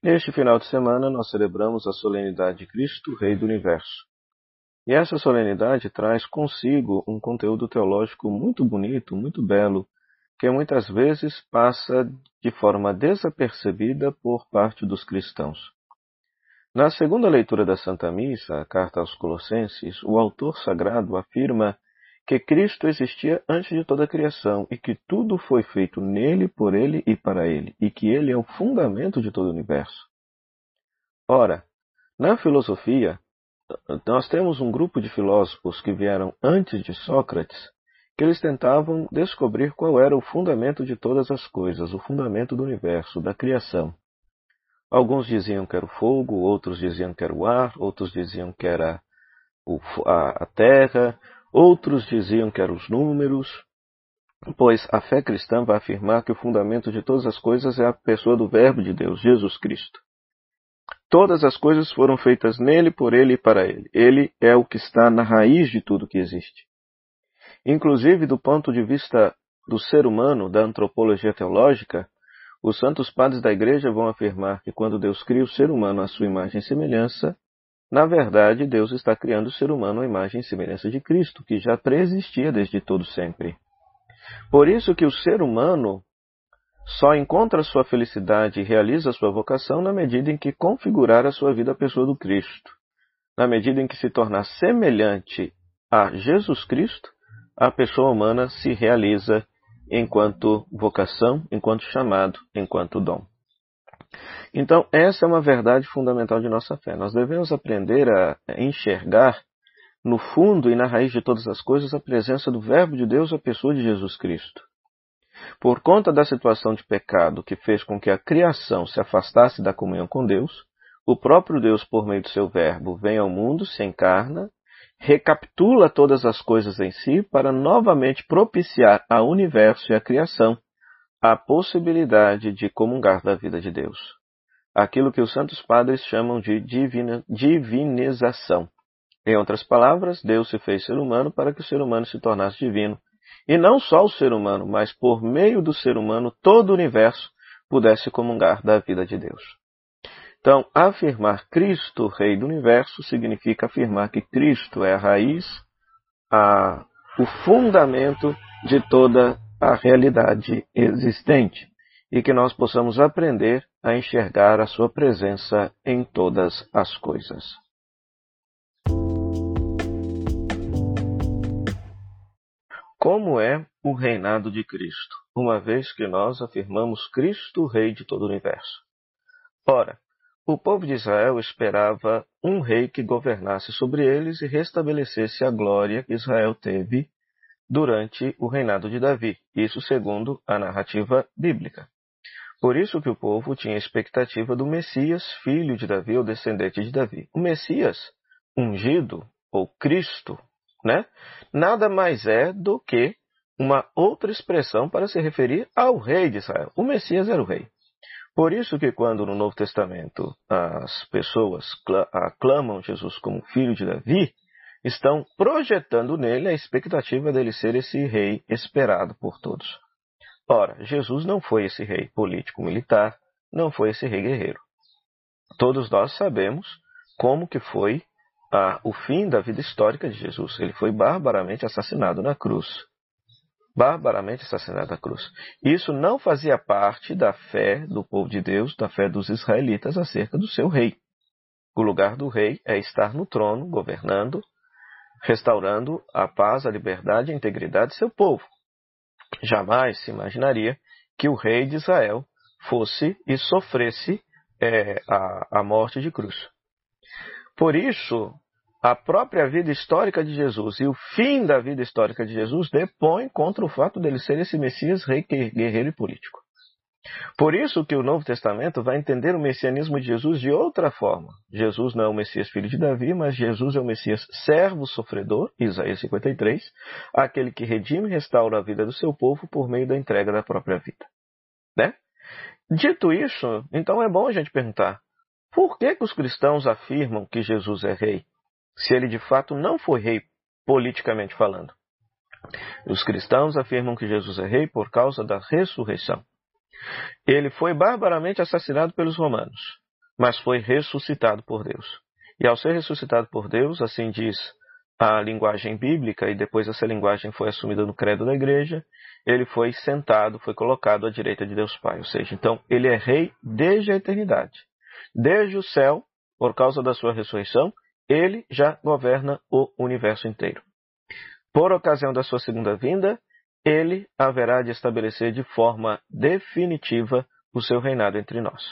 Neste final de semana, nós celebramos a solenidade de Cristo, Rei do Universo. E essa solenidade traz consigo um conteúdo teológico muito bonito, muito belo, que muitas vezes passa de forma desapercebida por parte dos cristãos. Na segunda leitura da Santa Missa, a carta aos Colossenses, o autor sagrado afirma que Cristo existia antes de toda a criação e que tudo foi feito nele, por ele e para ele, e que ele é o fundamento de todo o universo. Ora, na filosofia, nós temos um grupo de filósofos que vieram antes de Sócrates, que eles tentavam descobrir qual era o fundamento de todas as coisas, o fundamento do universo, da criação. Alguns diziam que era o fogo, outros diziam que era o ar, outros diziam que era a terra, Outros diziam que eram os números, pois a fé cristã vai afirmar que o fundamento de todas as coisas é a pessoa do Verbo de Deus, Jesus Cristo. Todas as coisas foram feitas nele, por ele e para ele. Ele é o que está na raiz de tudo que existe. Inclusive, do ponto de vista do ser humano, da antropologia teológica, os santos padres da Igreja vão afirmar que quando Deus cria o ser humano à sua imagem e semelhança, na verdade, Deus está criando o ser humano à imagem e semelhança de Cristo, que já preexistia desde todo sempre. Por isso que o ser humano só encontra sua felicidade e realiza sua vocação na medida em que configurar a sua vida à pessoa do Cristo. Na medida em que se tornar semelhante a Jesus Cristo, a pessoa humana se realiza enquanto vocação, enquanto chamado, enquanto dom. Então, essa é uma verdade fundamental de nossa fé. Nós devemos aprender a enxergar no fundo e na raiz de todas as coisas a presença do Verbo de Deus, a pessoa de Jesus Cristo. Por conta da situação de pecado que fez com que a criação se afastasse da comunhão com Deus, o próprio Deus, por meio do seu Verbo, vem ao mundo, se encarna, recapitula todas as coisas em si para novamente propiciar ao universo e à criação a possibilidade de comungar da vida de Deus. Aquilo que os santos padres chamam de divina, divinização. Em outras palavras, Deus se fez ser humano para que o ser humano se tornasse divino. E não só o ser humano, mas por meio do ser humano todo o universo pudesse comungar da vida de Deus. Então, afirmar Cristo, Rei do Universo, significa afirmar que Cristo é a raiz, a, o fundamento de toda a realidade existente e que nós possamos aprender a enxergar a Sua presença em todas as coisas. Como é o reinado de Cristo, uma vez que nós afirmamos Cristo, Rei de todo o universo? Ora, o povo de Israel esperava um rei que governasse sobre eles e restabelecesse a glória que Israel teve durante o reinado de Davi, isso segundo a narrativa bíblica. Por isso que o povo tinha expectativa do Messias, filho de Davi ou descendente de Davi. O Messias, ungido ou Cristo, né? Nada mais é do que uma outra expressão para se referir ao rei de Israel. O Messias era o rei. Por isso que quando no Novo Testamento as pessoas aclamam Jesus como filho de Davi, estão projetando nele a expectativa dele ser esse rei esperado por todos. Ora, Jesus não foi esse rei político-militar, não foi esse rei guerreiro. Todos nós sabemos como que foi ah, o fim da vida histórica de Jesus. Ele foi barbaramente assassinado na cruz. Barbaramente assassinado na cruz. Isso não fazia parte da fé do povo de Deus, da fé dos israelitas acerca do seu rei. O lugar do rei é estar no trono, governando, restaurando a paz, a liberdade e a integridade de seu povo. Jamais se imaginaria que o rei de Israel fosse e sofresse é, a, a morte de cruz. Por isso, a própria vida histórica de Jesus e o fim da vida histórica de Jesus depõem contra o fato dele ser esse Messias, rei, guerreiro e político. Por isso que o Novo Testamento vai entender o messianismo de Jesus de outra forma. Jesus não é o Messias filho de Davi, mas Jesus é o Messias servo sofredor, Isaías 53, aquele que redime e restaura a vida do seu povo por meio da entrega da própria vida. Né? Dito isso, então é bom a gente perguntar, por que, que os cristãos afirmam que Jesus é rei, se ele de fato não foi rei politicamente falando? Os cristãos afirmam que Jesus é rei por causa da ressurreição. Ele foi barbaramente assassinado pelos romanos. mas foi ressuscitado por Deus. E ao ser ressuscitado por Deus, assim diz a linguagem bíblica, e depois essa linguagem foi assumida no credo da igreja, ele foi sentado, foi colocado à direita de Deus Pai. Ou seja, então ele é rei desde a eternidade. Desde o céu, por causa da sua ressurreição, ele já governa o universo inteiro. Por ocasião da sua segunda vinda, ele haverá de estabelecer de forma definitiva o seu reinado entre nós.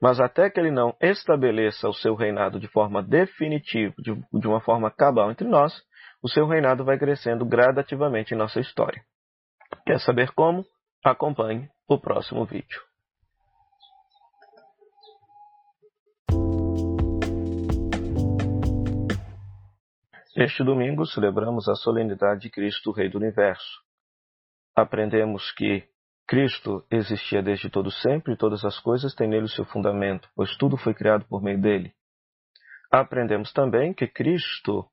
Mas até que ele não estabeleça o seu reinado de forma definitiva, de, de uma forma cabal entre nós, o seu reinado vai crescendo gradativamente em nossa história. Quer saber como? Acompanhe o próximo vídeo. Este domingo celebramos a solenidade de Cristo, Rei do Universo. Aprendemos que Cristo existia desde todo sempre e todas as coisas têm nele o seu fundamento, pois tudo foi criado por meio dele. Aprendemos também que Cristo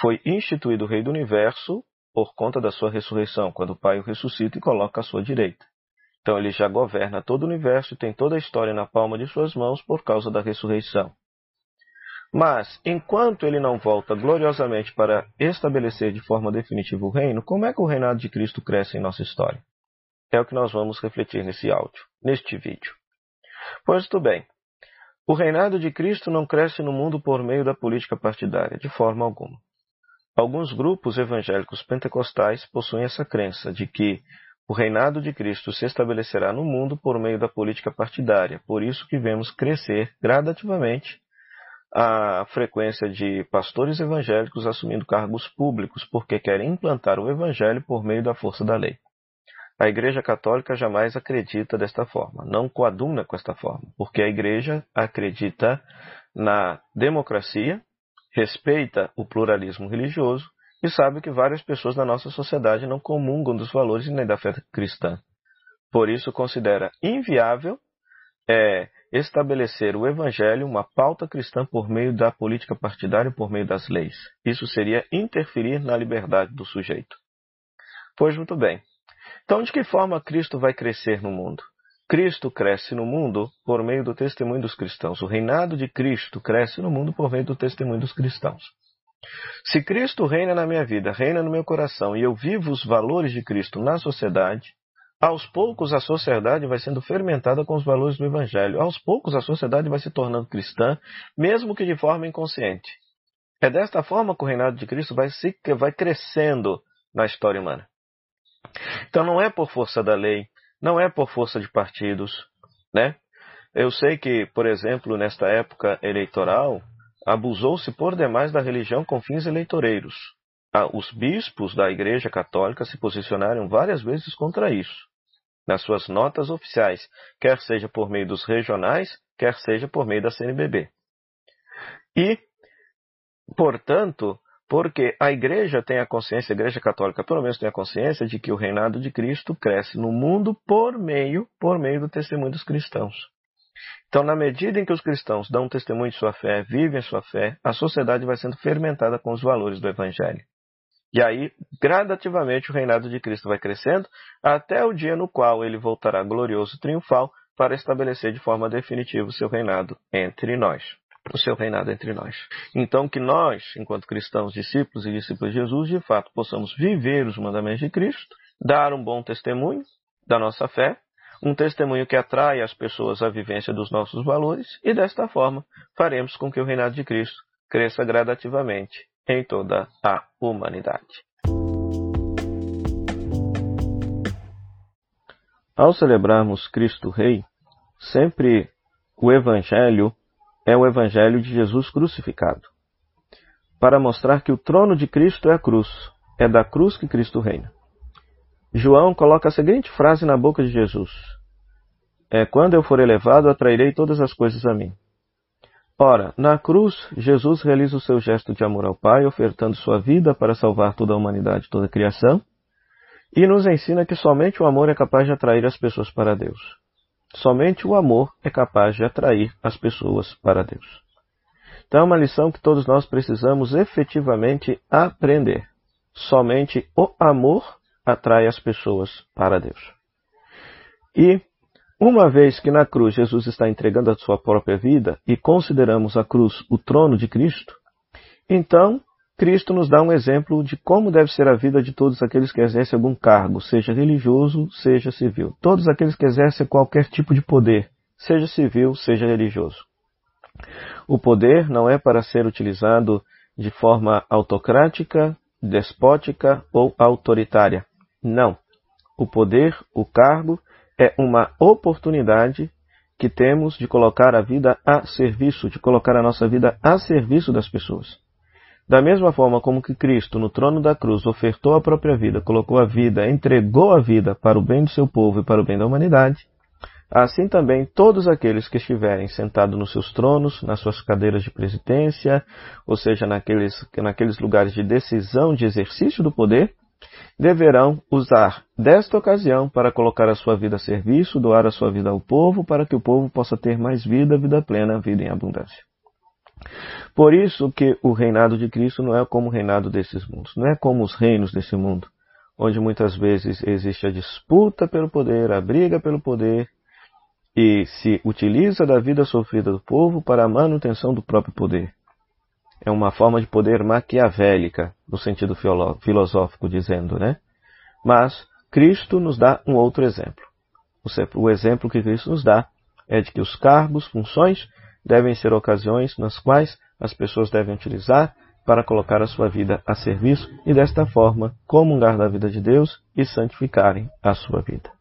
foi instituído Rei do Universo por conta da sua ressurreição, quando o Pai o ressuscita e coloca à sua direita. Então ele já governa todo o universo e tem toda a história na palma de suas mãos por causa da ressurreição. Mas, enquanto ele não volta gloriosamente para estabelecer de forma definitiva o reino, como é que o reinado de Cristo cresce em nossa história? É o que nós vamos refletir nesse áudio, neste vídeo. Pois tudo bem. O reinado de Cristo não cresce no mundo por meio da política partidária, de forma alguma. Alguns grupos evangélicos pentecostais possuem essa crença de que o reinado de Cristo se estabelecerá no mundo por meio da política partidária, por isso que vemos crescer gradativamente a frequência de pastores evangélicos assumindo cargos públicos porque querem implantar o evangelho por meio da força da lei. A Igreja Católica jamais acredita desta forma, não coaduna com esta forma, porque a Igreja acredita na democracia, respeita o pluralismo religioso e sabe que várias pessoas da nossa sociedade não comungam dos valores nem da fé cristã. Por isso, considera inviável é, estabelecer o Evangelho, uma pauta cristã por meio da política partidária, por meio das leis. Isso seria interferir na liberdade do sujeito. Pois muito bem. Então, de que forma Cristo vai crescer no mundo? Cristo cresce no mundo por meio do testemunho dos cristãos. O reinado de Cristo cresce no mundo por meio do testemunho dos cristãos. Se Cristo reina na minha vida, reina no meu coração, e eu vivo os valores de Cristo na sociedade, aos poucos a sociedade vai sendo fermentada com os valores do Evangelho. Aos poucos a sociedade vai se tornando cristã, mesmo que de forma inconsciente. É desta forma que o reinado de Cristo vai, se, vai crescendo na história humana. Então não é por força da lei, não é por força de partidos, né? Eu sei que, por exemplo, nesta época eleitoral, abusou-se por demais da religião com fins eleitoreiros. Ah, os bispos da Igreja Católica se posicionaram várias vezes contra isso, nas suas notas oficiais, quer seja por meio dos regionais, quer seja por meio da CNBB. E, portanto, porque a igreja tem a consciência, a igreja católica pelo menos tem a consciência de que o reinado de Cristo cresce no mundo por meio, por meio do testemunho dos cristãos. Então, na medida em que os cristãos dão testemunho de sua fé, vivem sua fé, a sociedade vai sendo fermentada com os valores do evangelho. E aí, gradativamente, o reinado de Cristo vai crescendo até o dia no qual ele voltará glorioso e triunfal para estabelecer de forma definitiva o seu reinado entre nós o seu reinado entre nós. Então, que nós, enquanto cristãos, discípulos e discípulos de Jesus, de fato possamos viver os mandamentos de Cristo, dar um bom testemunho da nossa fé, um testemunho que atrai as pessoas à vivência dos nossos valores, e desta forma faremos com que o reinado de Cristo cresça gradativamente em toda a humanidade. Ao celebrarmos Cristo Rei, sempre o Evangelho é o Evangelho de Jesus crucificado, para mostrar que o trono de Cristo é a cruz, é da cruz que Cristo reina. João coloca a seguinte frase na boca de Jesus: É quando eu for elevado, atrairei todas as coisas a mim. Ora, na cruz, Jesus realiza o seu gesto de amor ao Pai, ofertando sua vida para salvar toda a humanidade, toda a criação, e nos ensina que somente o amor é capaz de atrair as pessoas para Deus. Somente o amor é capaz de atrair as pessoas para Deus. Então é uma lição que todos nós precisamos efetivamente aprender. Somente o amor atrai as pessoas para Deus. E Uma vez que na cruz Jesus está entregando a sua própria vida e consideramos a cruz o trono de Cristo, então Cristo nos dá um exemplo de como deve ser a vida de todos aqueles que exercem algum cargo, seja religioso, seja civil. Todos aqueles que exercem qualquer tipo de poder, seja civil, seja religioso. O poder não é para ser utilizado de forma autocrática, despótica ou autoritária. Não. O poder, o cargo, é uma oportunidade que temos de colocar a vida a serviço, de colocar a nossa vida a serviço das pessoas. Da mesma forma como que Cristo, no trono da cruz, ofertou a própria vida, colocou a vida, entregou a vida para o bem do seu povo e para o bem da humanidade, assim também todos aqueles que estiverem sentados nos seus tronos, nas suas cadeiras de presidência, ou seja, naqueles, naqueles lugares de decisão, de exercício do poder, deverão usar desta ocasião para colocar a sua vida a serviço, doar a sua vida ao povo, para que o povo possa ter mais vida, vida plena, vida em abundância. Por isso que o reinado de Cristo não é como o reinado desses mundos, não é como os reinos desse mundo, onde muitas vezes existe a disputa pelo poder, a briga pelo poder, e se utiliza da vida sofrida do povo para a manutenção do próprio poder. É uma forma de poder maquiavélica, no sentido filosófico, dizendo, né? Mas Cristo nos dá um outro exemplo. O exemplo que Cristo nos dá é de que os cargos, funções, devem ser ocasiões nas quais as pessoas devem utilizar para colocar a sua vida a serviço e desta forma comungar da vida de Deus e santificarem a sua vida.